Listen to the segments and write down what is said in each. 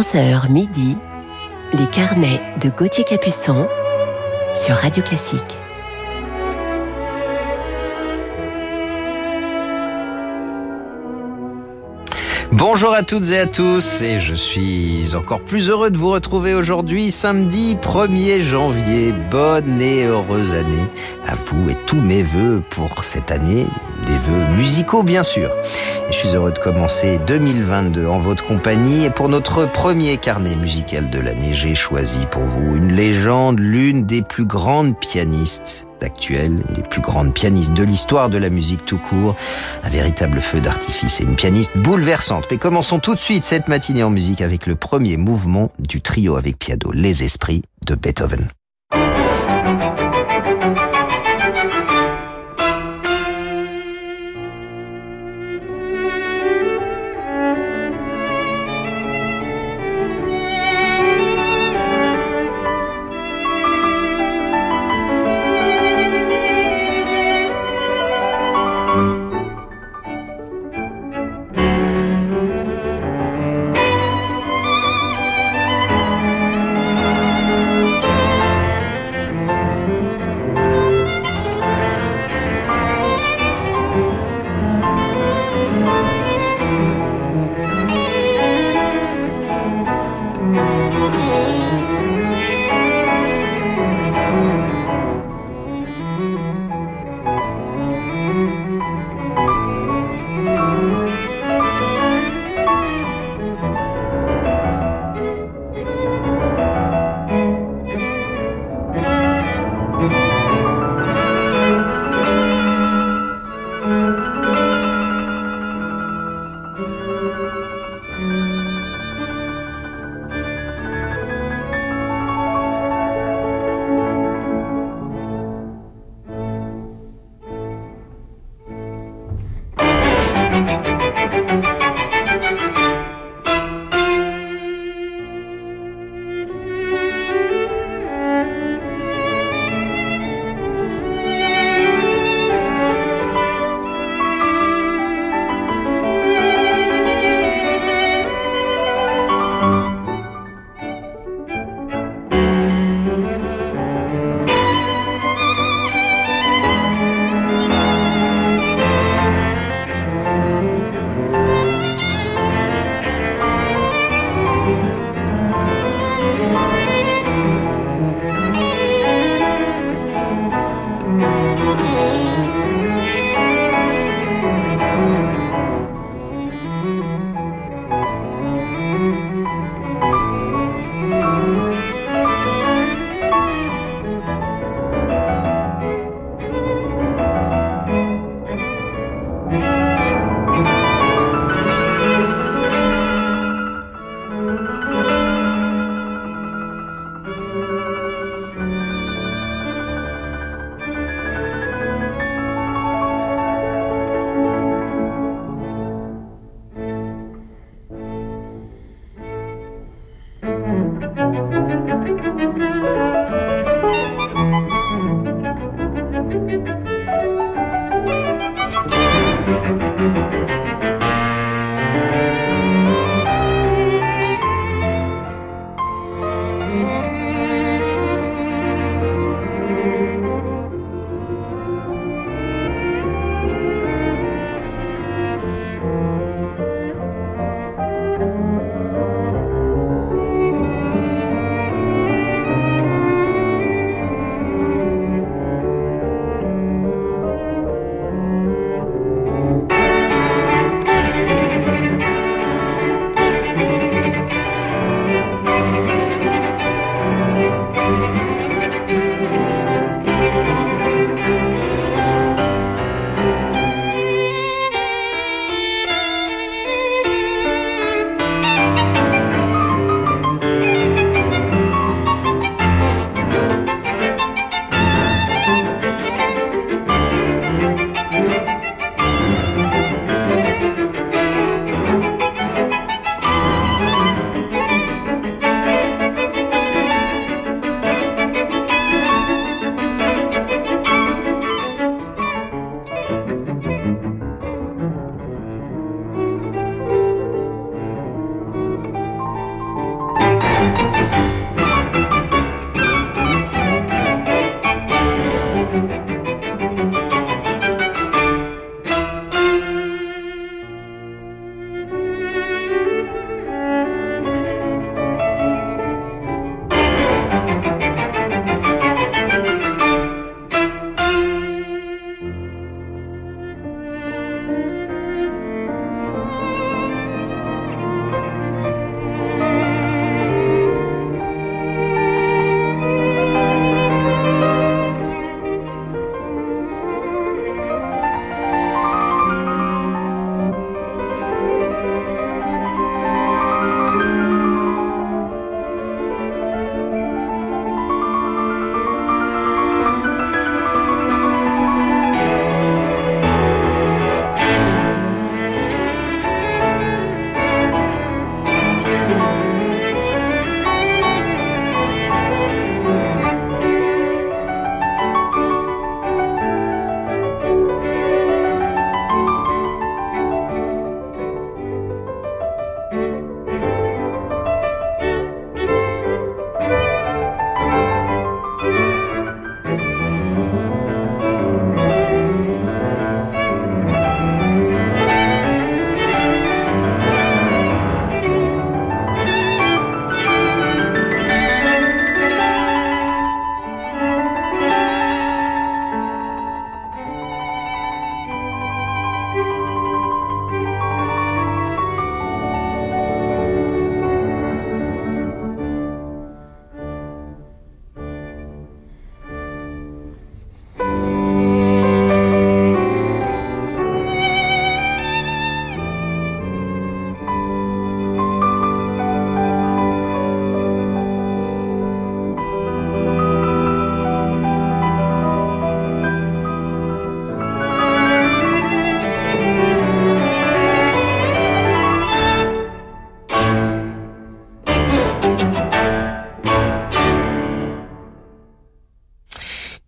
11h midi, les carnets de Gauthier Capuçon sur Radio Classique. Bonjour à toutes et à tous, et je suis encore plus heureux de vous retrouver aujourd'hui, samedi 1er janvier. Bonne et heureuse année à vous et tous mes voeux pour cette année, des vœux musicaux bien sûr. Et je suis heureux de commencer 2022 en votre compagnie, et pour notre premier carnet musical de l'année, j'ai choisi pour vous une légende, l'une des plus grandes pianistes actuelle, une des plus grandes pianistes de l'histoire de la musique tout court, un véritable feu d'artifice et une pianiste bouleversante. Mais commençons tout de suite cette matinée en musique avec le premier mouvement du trio avec piano Les Esprits de Beethoven.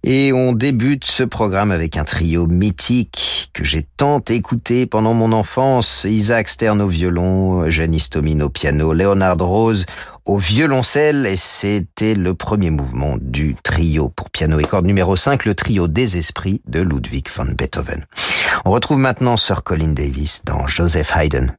Débute ce programme avec un trio mythique que j'ai tant écouté pendant mon enfance. Isaac Stern au violon, Janice Tomine au piano, Leonard Rose au violoncelle et c'était le premier mouvement du trio pour piano et cordes numéro 5, le trio des esprits de Ludwig van Beethoven. On retrouve maintenant Sir Colin Davis dans Joseph Haydn.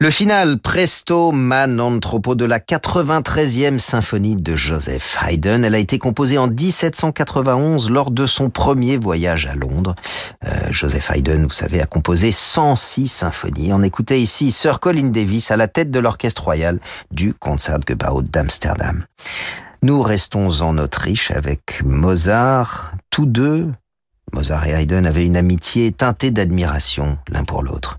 Le final Presto man anthropo de la 93e symphonie de Joseph Haydn, elle a été composée en 1791 lors de son premier voyage à Londres. Euh, Joseph Haydn, vous savez, a composé 106 symphonies. On écoutait ici Sir Colin Davis à la tête de l'orchestre royal du Concertgebouw d'Amsterdam. Nous restons en Autriche avec Mozart. Tous deux, Mozart et Haydn, avaient une amitié teintée d'admiration l'un pour l'autre.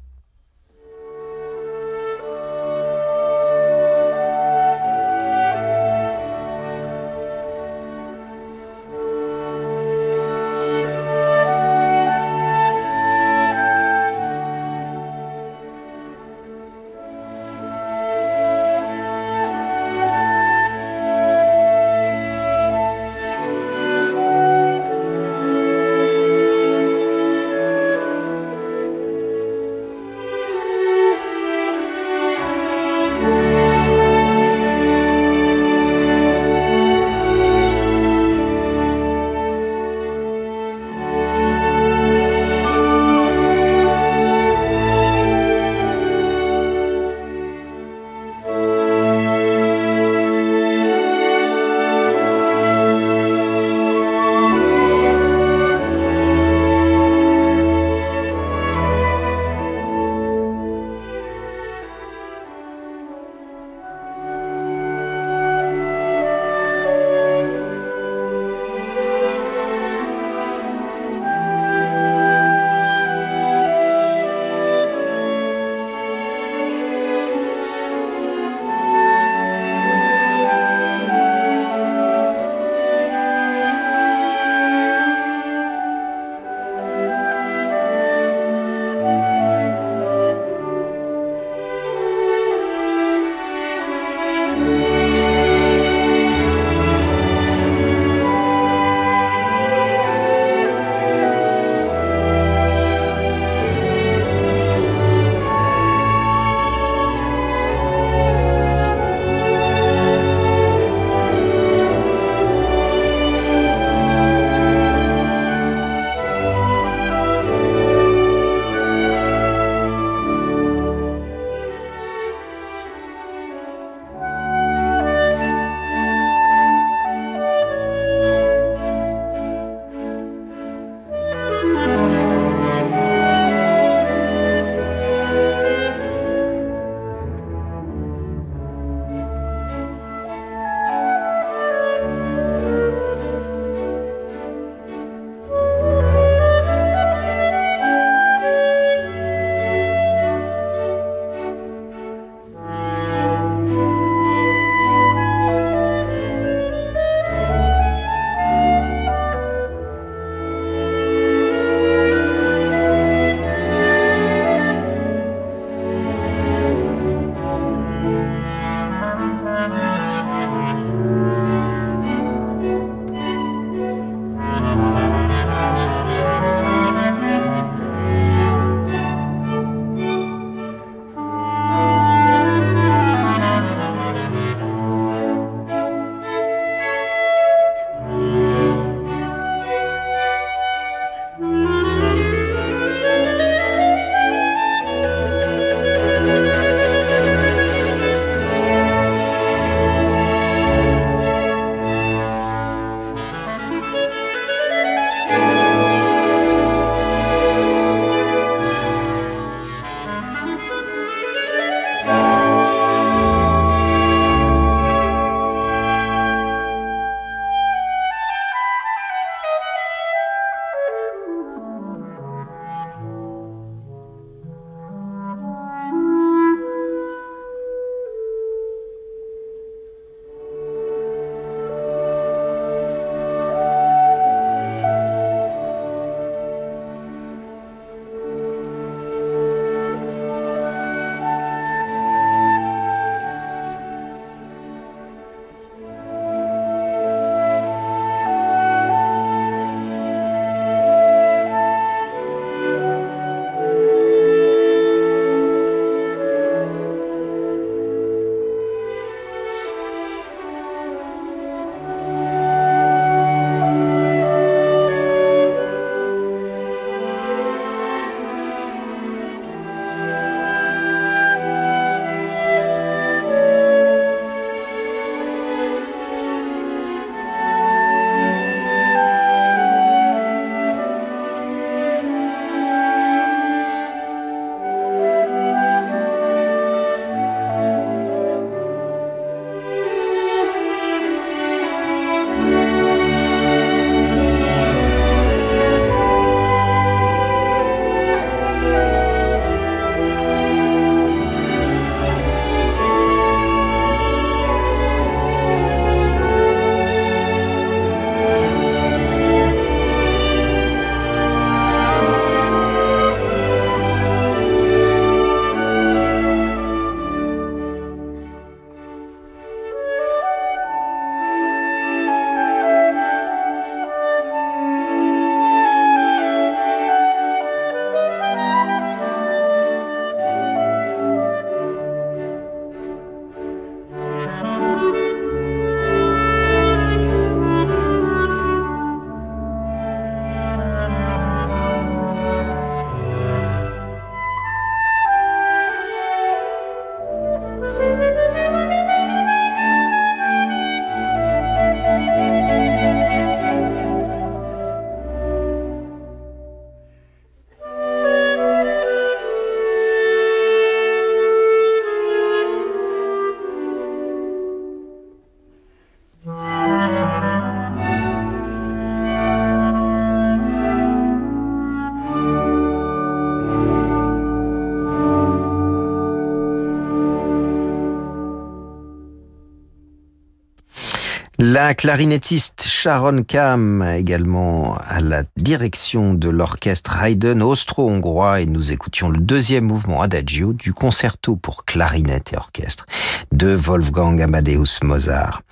La clarinettiste Sharon Kam également à la direction de l'orchestre Haydn austro-hongrois et nous écoutions le deuxième mouvement Adagio du concerto pour clarinette et orchestre de Wolfgang Amadeus Mozart.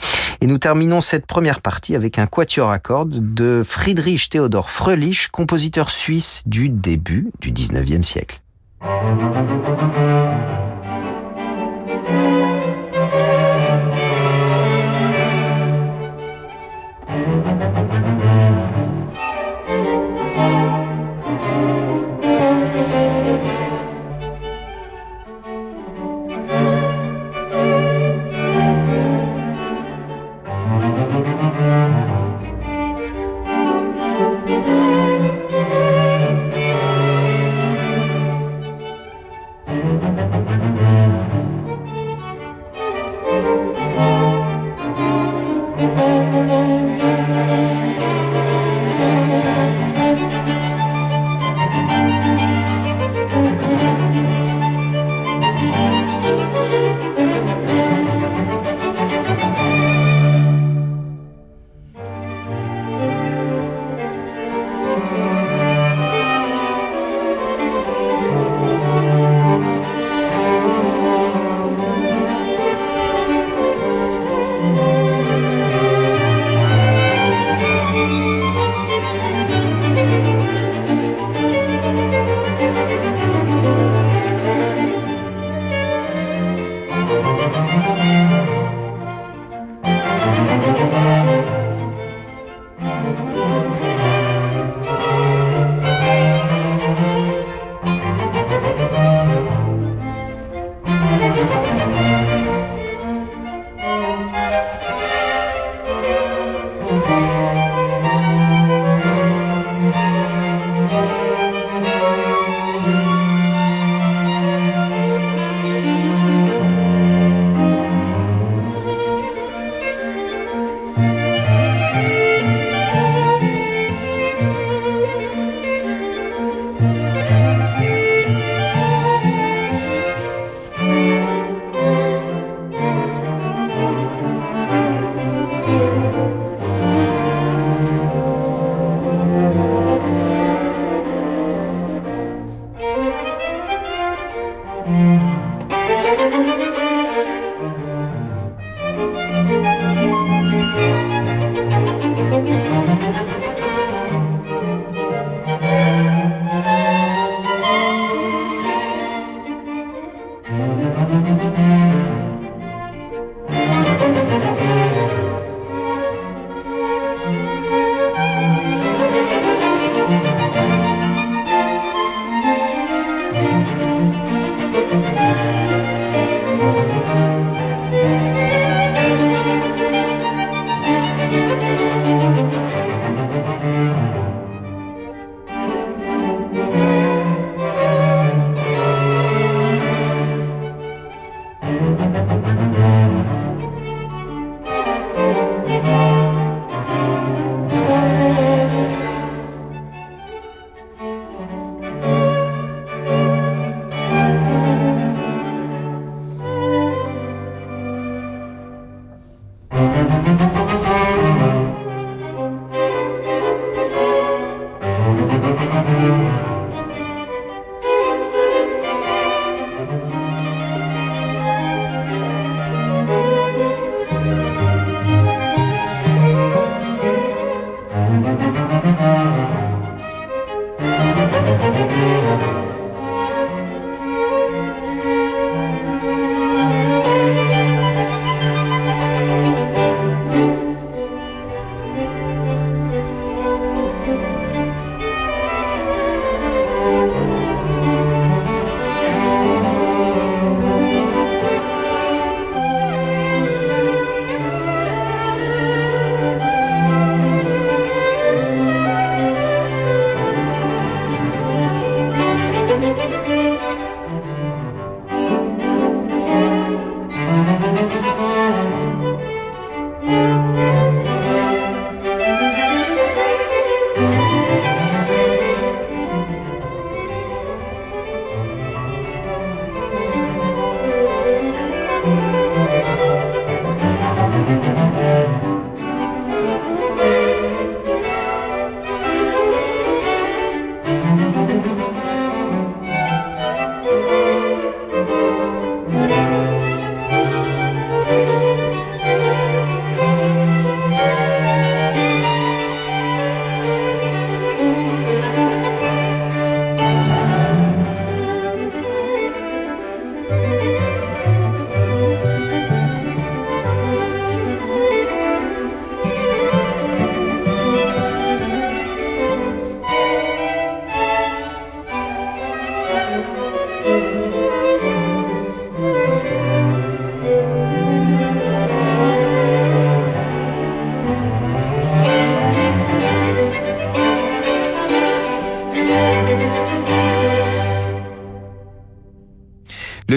Et nous terminons cette première partie avec un quatuor à cordes de Friedrich Theodor Fröhlich, compositeur suisse du début du 19e siècle.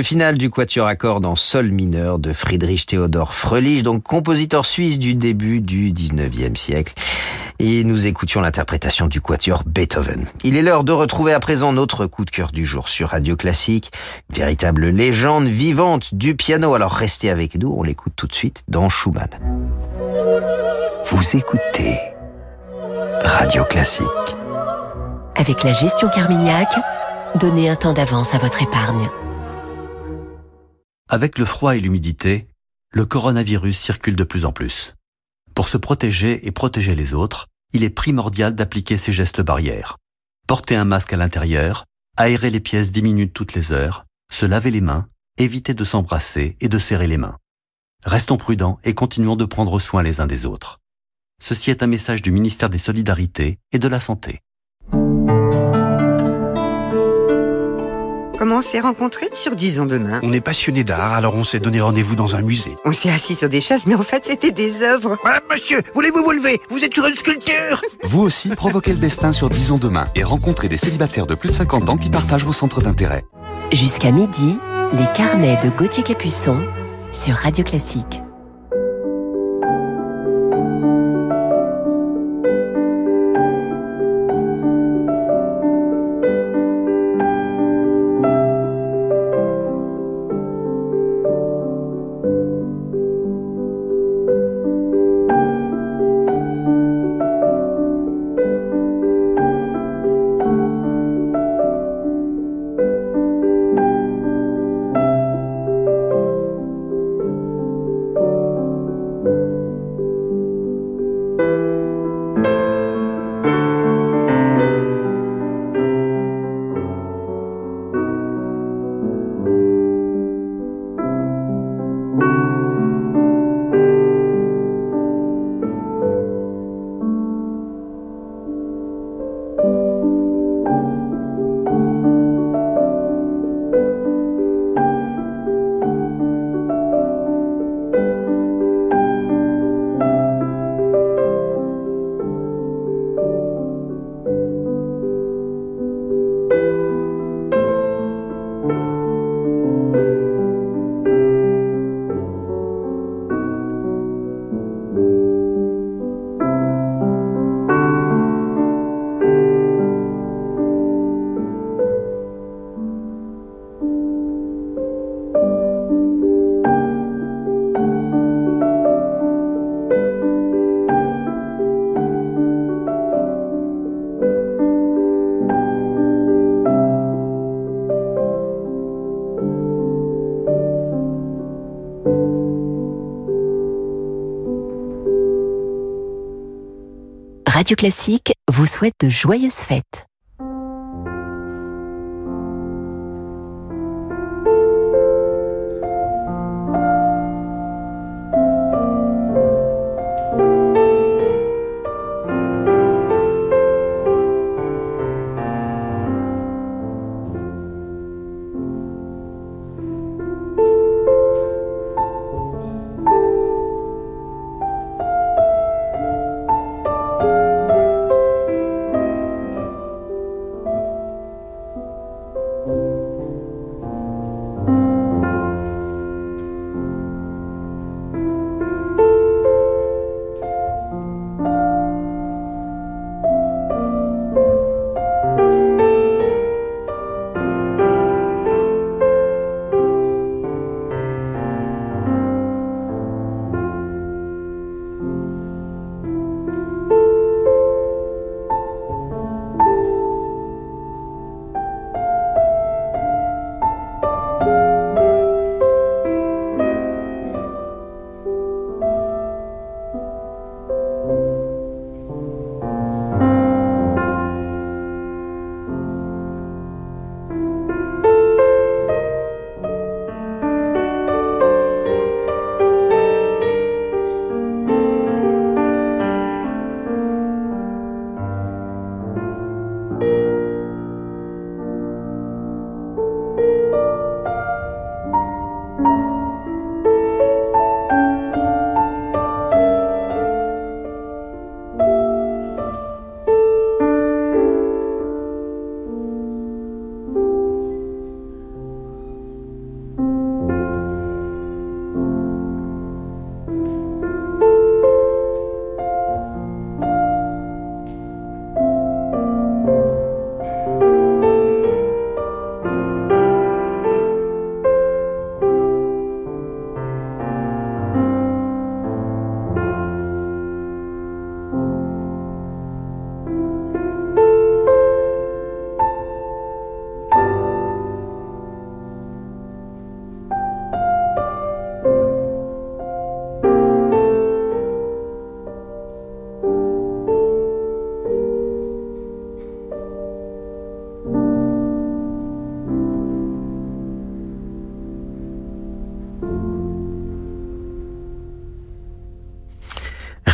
Le final du quatuor à cordes en sol mineur de Friedrich Theodor Fröhlich, donc compositeur suisse du début du 19e siècle. Et nous écoutions l'interprétation du quatuor Beethoven. Il est l'heure de retrouver à présent notre coup de cœur du jour sur Radio Classique. Une véritable légende vivante du piano. Alors restez avec nous, on l'écoute tout de suite dans Schumann. Vous écoutez Radio Classique. Avec la gestion Carmignac, donnez un temps d'avance à votre épargne. Avec le froid et l'humidité, le coronavirus circule de plus en plus. Pour se protéger et protéger les autres, il est primordial d'appliquer ces gestes barrières. Porter un masque à l'intérieur, aérer les pièces 10 minutes toutes les heures, se laver les mains, éviter de s'embrasser et de serrer les mains. Restons prudents et continuons de prendre soin les uns des autres. Ceci est un message du ministère des Solidarités et de la Santé. Comment on s'est rencontrés sur Disons Demain On est passionné d'art, alors on s'est donné rendez-vous dans un musée. On s'est assis sur des chaises, mais en fait c'était des œuvres. Ah, monsieur, voulez-vous vous lever? Vous êtes sur une sculpture Vous aussi, provoquez le destin sur Disons Demain et rencontrez des célibataires de plus de 50 ans qui partagent vos centres d'intérêt. Jusqu'à midi, les carnets de Gauthier Capuçon sur Radio Classique. Radio Classique vous souhaite de joyeuses fêtes.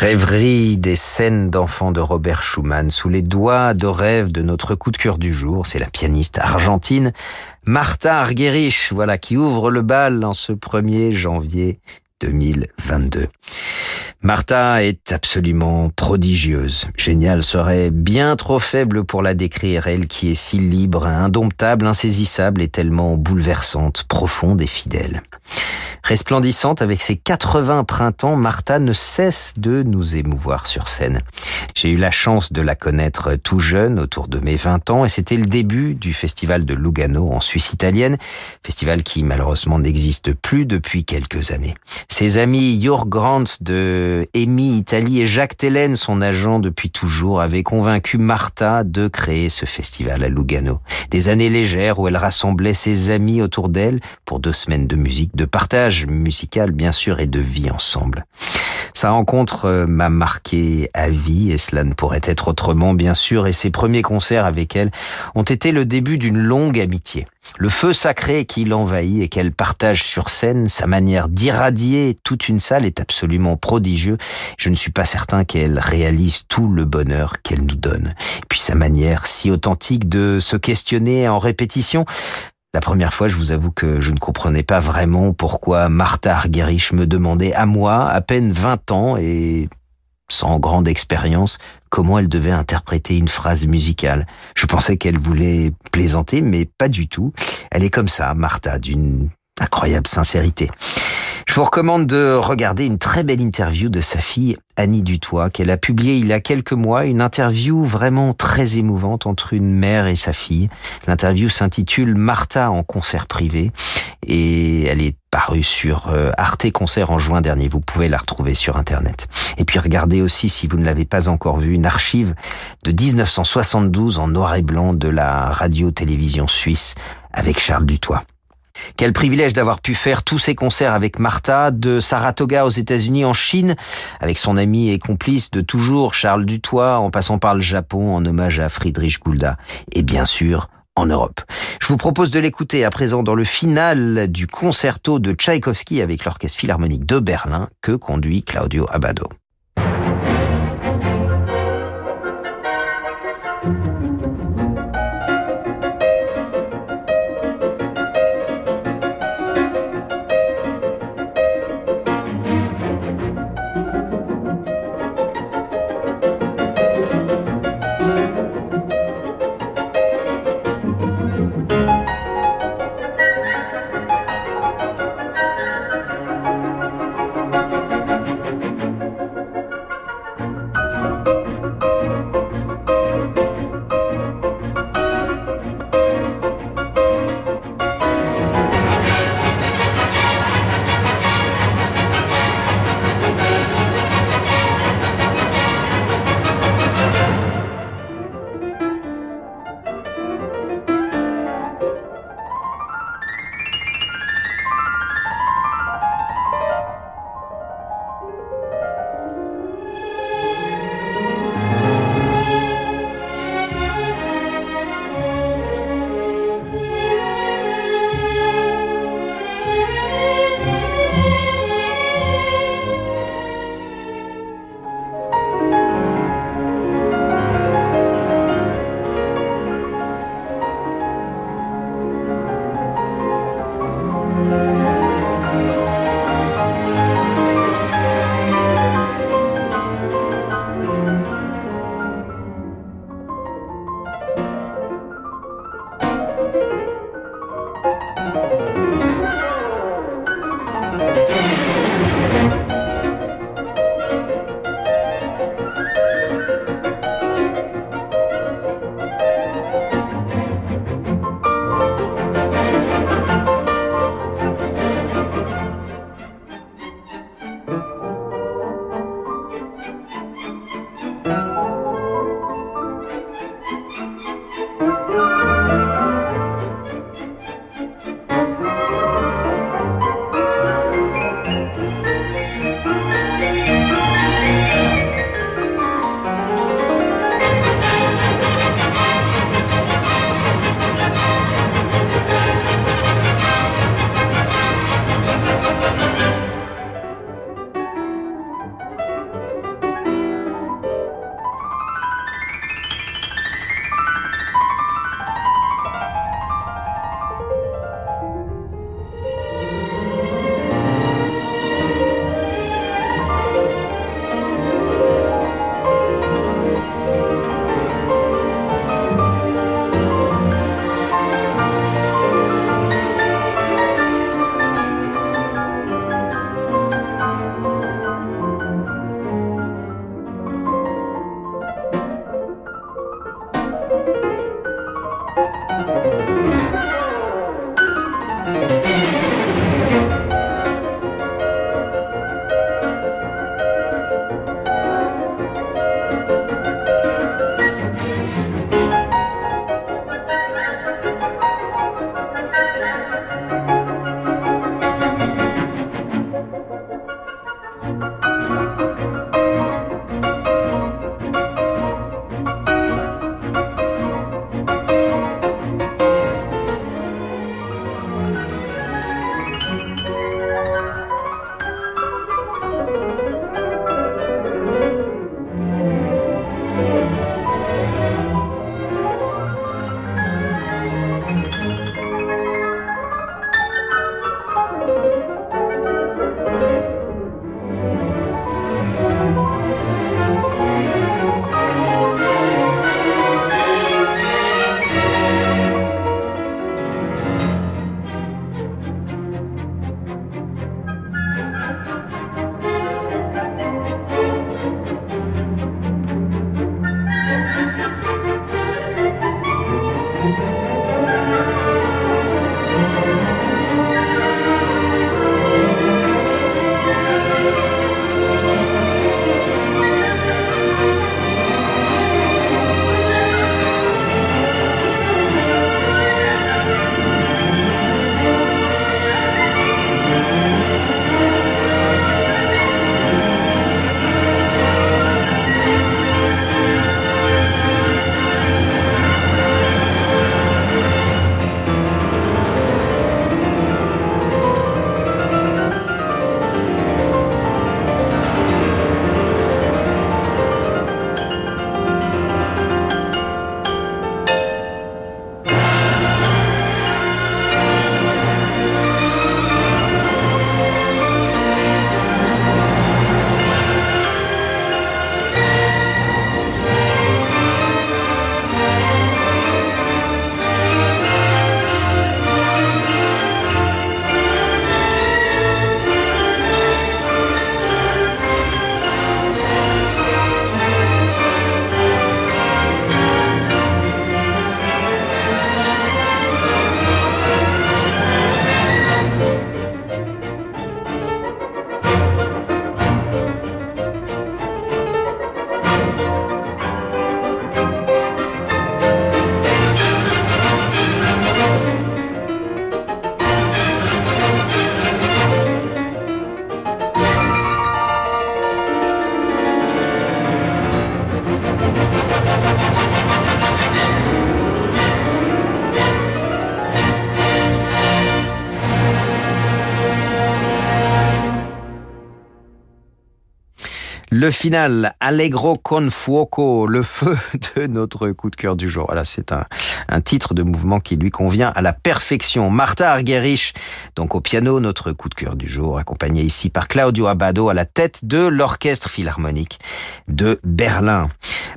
Rêverie des scènes d'enfants de Robert Schumann sous les doigts de rêve de notre coup de cœur du jour, c'est la pianiste argentine Martha Argerich, voilà, qui ouvre le bal en ce 1er janvier 2022. Martha est absolument prodigieuse. Génial serait bien trop faible pour la décrire, elle qui est si libre, indomptable, insaisissable et tellement bouleversante, profonde et fidèle. Resplendissante avec ses 80 printemps, Martha ne cesse de nous émouvoir sur scène. J'ai eu la chance de la connaître tout jeune, autour de mes 20 ans, et c'était le début du festival de Lugano en Suisse italienne, festival qui malheureusement n'existe plus depuis quelques années. Ses amis Jörg Grant de EMI Italie et Jacques Tellen, son agent depuis toujours, avaient convaincu Martha de créer ce festival à Lugano. Des années légères où elle rassemblait ses amis autour d'elle pour deux semaines de musique, de partage musical bien sûr et de vie ensemble. Sa rencontre euh, m'a marqué à vie et cela ne pourrait être autrement bien sûr et ses premiers concerts avec elle ont été le début d'une longue amitié. Le feu sacré qui l'envahit et qu'elle partage sur scène, sa manière d'irradier toute une salle est absolument prodigieux. Je ne suis pas certain qu'elle réalise tout le bonheur qu'elle nous donne. Et puis sa manière si authentique de se questionner en répétition, la première fois, je vous avoue que je ne comprenais pas vraiment pourquoi Martha Argerich me demandait à moi, à peine 20 ans et sans grande expérience, comment elle devait interpréter une phrase musicale. Je pensais qu'elle voulait plaisanter, mais pas du tout. Elle est comme ça, Martha, d'une incroyable sincérité. Je vous recommande de regarder une très belle interview de sa fille Annie Dutoit qu'elle a publiée il y a quelques mois, une interview vraiment très émouvante entre une mère et sa fille. L'interview s'intitule Martha en concert privé et elle est parue sur euh, Arte Concert en juin dernier. Vous pouvez la retrouver sur Internet. Et puis regardez aussi, si vous ne l'avez pas encore vue, une archive de 1972 en noir et blanc de la radio-télévision suisse avec Charles Dutoit. Quel privilège d'avoir pu faire tous ces concerts avec Martha, de Saratoga aux États-Unis, en Chine, avec son ami et complice de toujours Charles Dutoit, en passant par le Japon en hommage à Friedrich Gulda, et bien sûr en Europe. Je vous propose de l'écouter à présent dans le final du concerto de Tchaïkovski avec l'Orchestre Philharmonique de Berlin que conduit Claudio Abado. Le final, Allegro con fuoco, le feu de notre coup de cœur du jour. Voilà, c'est un, un titre de mouvement qui lui convient à la perfection. Martha Argerich, donc au piano, notre coup de cœur du jour, accompagné ici par Claudio Abado à la tête de l'Orchestre Philharmonique de Berlin.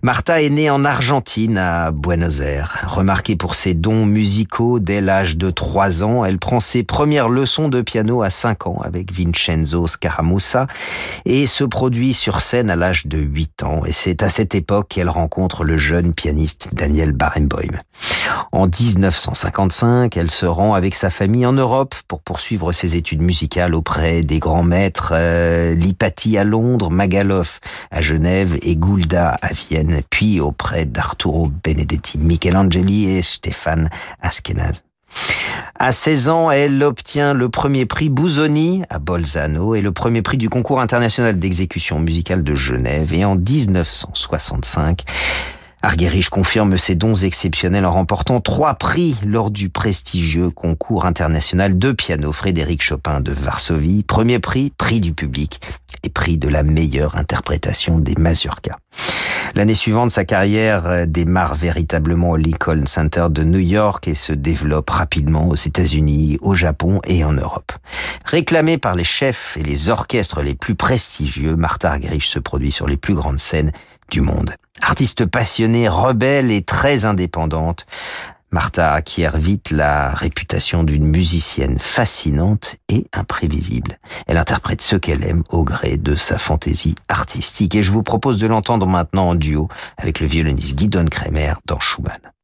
Martha est née en Argentine, à Buenos Aires. Remarquée pour ses dons musicaux dès l'âge de 3 ans, elle prend ses premières leçons de piano à 5 ans avec Vincenzo Scaramussa et se produit sur scène à l'âge de 8 ans. Et c'est à cette époque qu'elle rencontre le jeune pianiste Daniel Barenboim. En 1955, elle se rend avec sa famille en Europe pour poursuivre ses études musicales auprès des grands maîtres euh, Lipati à Londres, Magalov à Genève et Goulda à Vienne, puis auprès d'Arturo Benedetti, Michelangeli et Stéphane Askenaz. À 16 ans, elle obtient le premier prix Bouzoni à Bolzano et le premier prix du concours international d'exécution musicale de Genève. Et en 1965, Argerich confirme ses dons exceptionnels en remportant trois prix lors du prestigieux concours international de piano Frédéric Chopin de Varsovie. Premier prix, prix du public et prix de la meilleure interprétation des mazurkas. L'année suivante, sa carrière démarre véritablement au Lincoln Center de New York et se développe rapidement aux États-Unis, au Japon et en Europe. Réclamée par les chefs et les orchestres les plus prestigieux, Martha Argerich se produit sur les plus grandes scènes du monde. Artiste passionnée, rebelle et très indépendante, Martha acquiert vite la réputation d'une musicienne fascinante et imprévisible. Elle interprète ce qu'elle aime au gré de sa fantaisie artistique et je vous propose de l'entendre maintenant en duo avec le violoniste Guidon Kremer dans Schumann.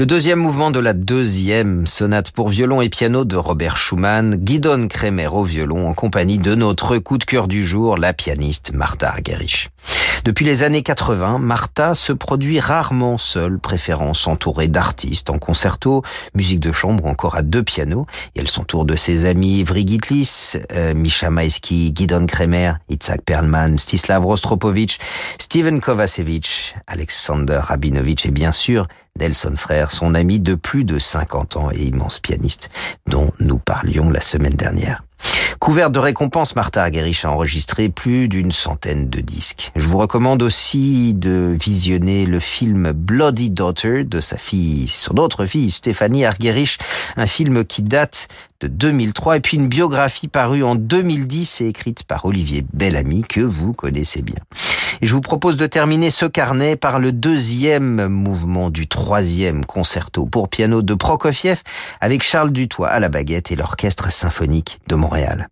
Le deuxième mouvement de la deuxième sonate pour violon et piano de Robert Schumann, Guidon Kremer au violon en compagnie de notre coup de cœur du jour, la pianiste Martha Argerich. Depuis les années 80, Martha se produit rarement seule, préférant s'entourer d'artistes en concerto, musique de chambre ou encore à deux pianos. Et elle s'entoure de ses amis Ivry Gitlis, euh, Misha Guidon Kremer, Itzhak Perlman, Stislav Rostropovich, Steven Kovacevic, Alexander Rabinovich et bien sûr Nelson Frère, son ami de plus de 50 ans et immense pianiste dont nous parlions la semaine dernière. Couverte de récompenses, Martha Argerich a enregistré plus d'une centaine de disques. Je vous recommande aussi de visionner le film Bloody Daughter de sa fille, son autre fille, Stéphanie Argerich, un film qui date de 2003 et puis une biographie parue en 2010 et écrite par Olivier Bellamy que vous connaissez bien. Et je vous propose de terminer ce carnet par le deuxième mouvement du troisième concerto pour piano de Prokofiev avec Charles Dutoit à la baguette et l'orchestre symphonique de Montréal.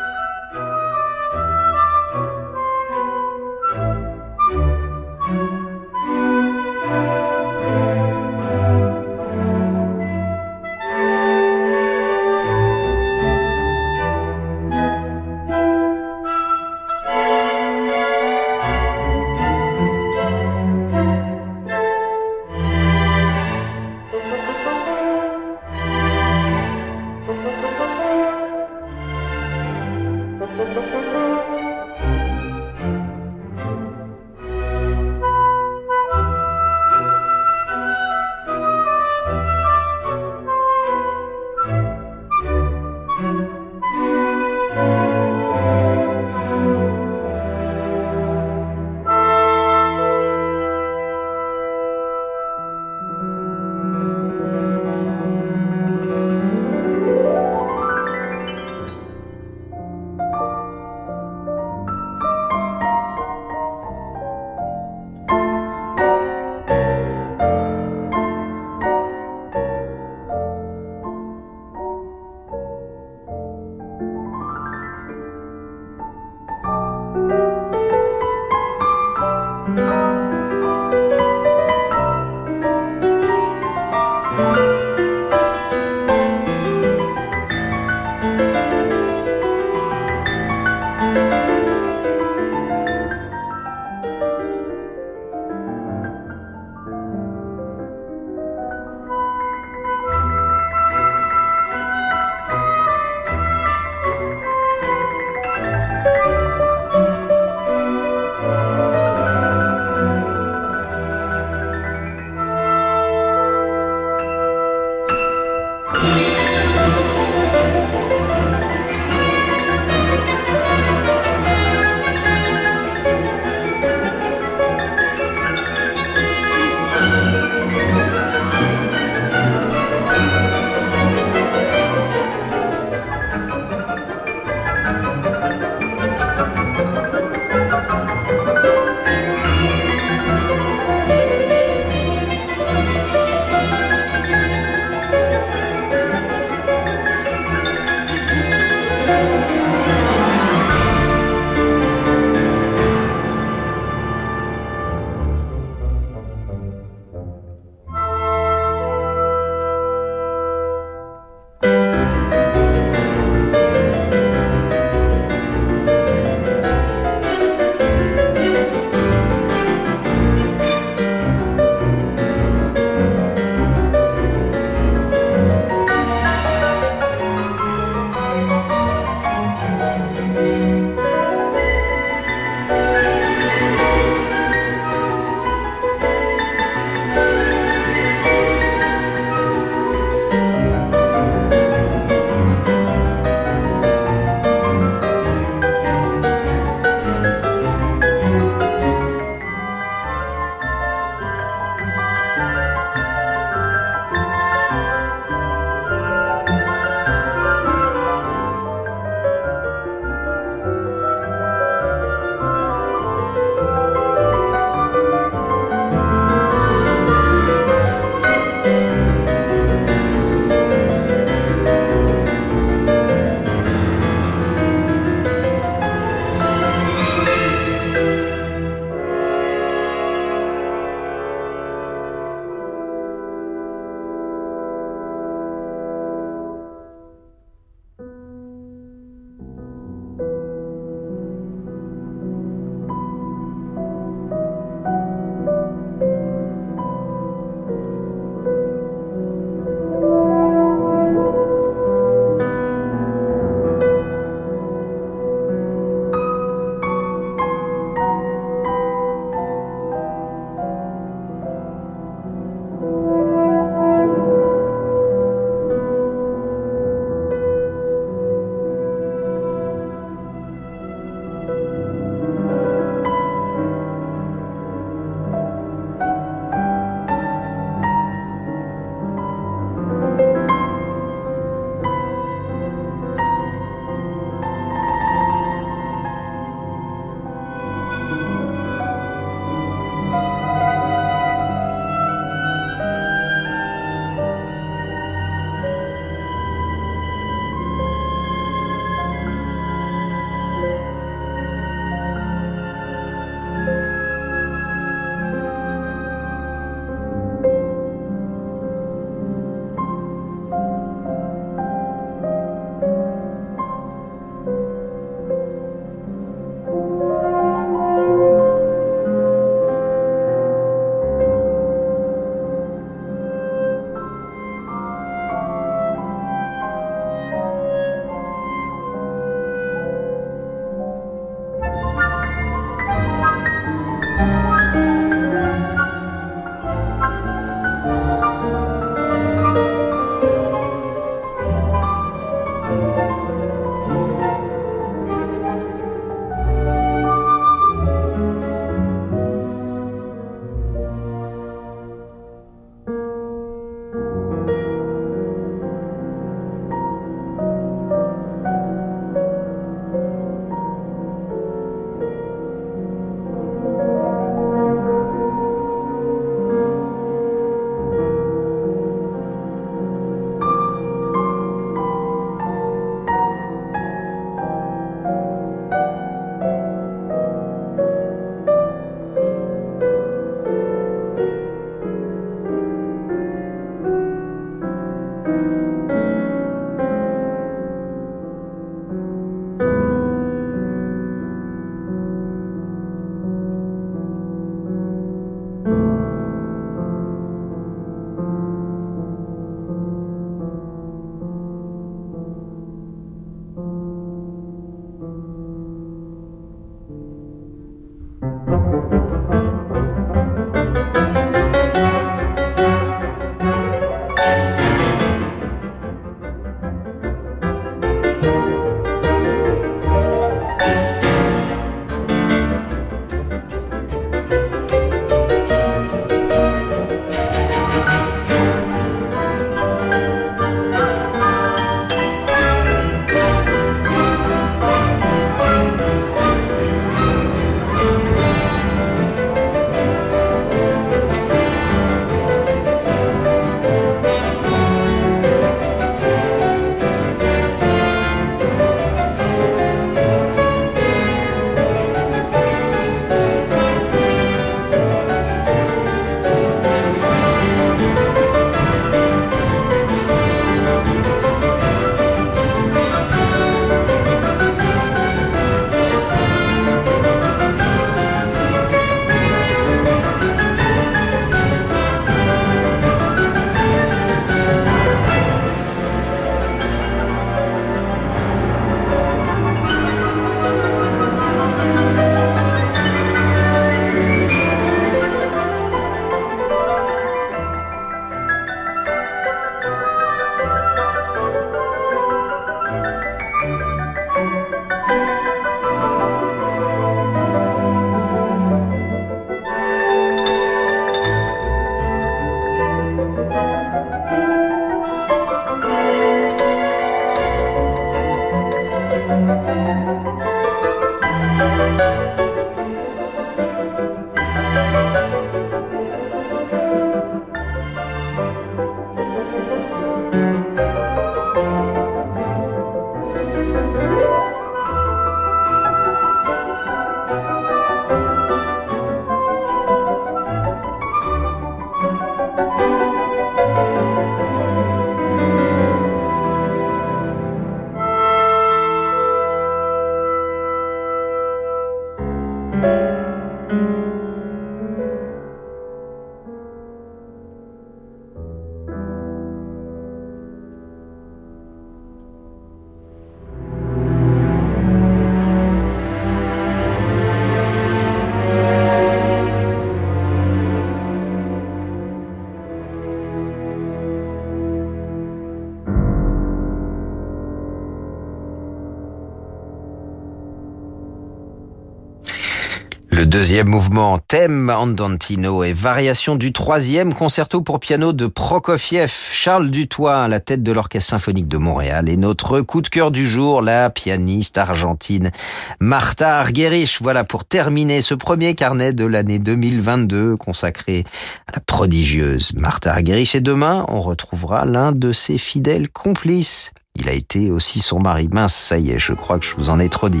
Deuxième mouvement, thème andantino et variation du troisième concerto pour piano de Prokofiev, Charles Dutoit à la tête de l'Orchestre symphonique de Montréal et notre coup de cœur du jour, la pianiste argentine Martha Argerich. Voilà pour terminer ce premier carnet de l'année 2022 consacré à la prodigieuse Martha Argerich et demain on retrouvera l'un de ses fidèles complices. Il a été aussi son mari. Mince, ça y est, je crois que je vous en ai trop dit.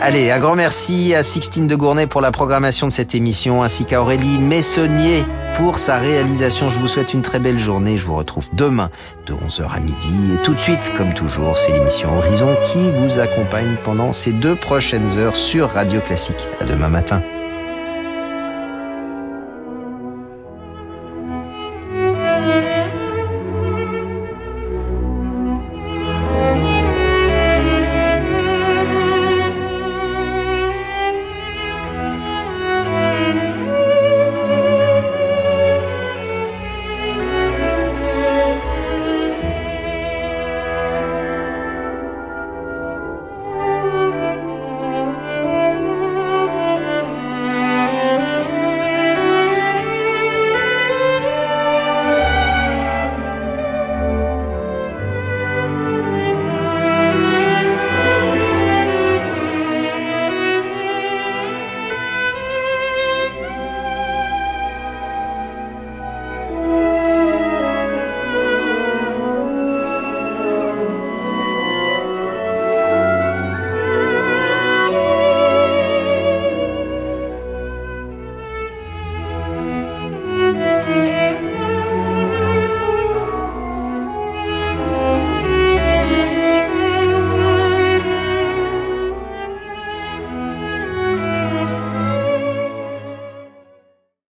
Allez, un grand merci à Sixtine de Gournay pour la programmation de cette émission, ainsi qu'à Aurélie Messonnier pour sa réalisation. Je vous souhaite une très belle journée. Je vous retrouve demain de 11h à midi. Et tout de suite, comme toujours, c'est l'émission Horizon qui vous accompagne pendant ces deux prochaines heures sur Radio Classique. À demain matin.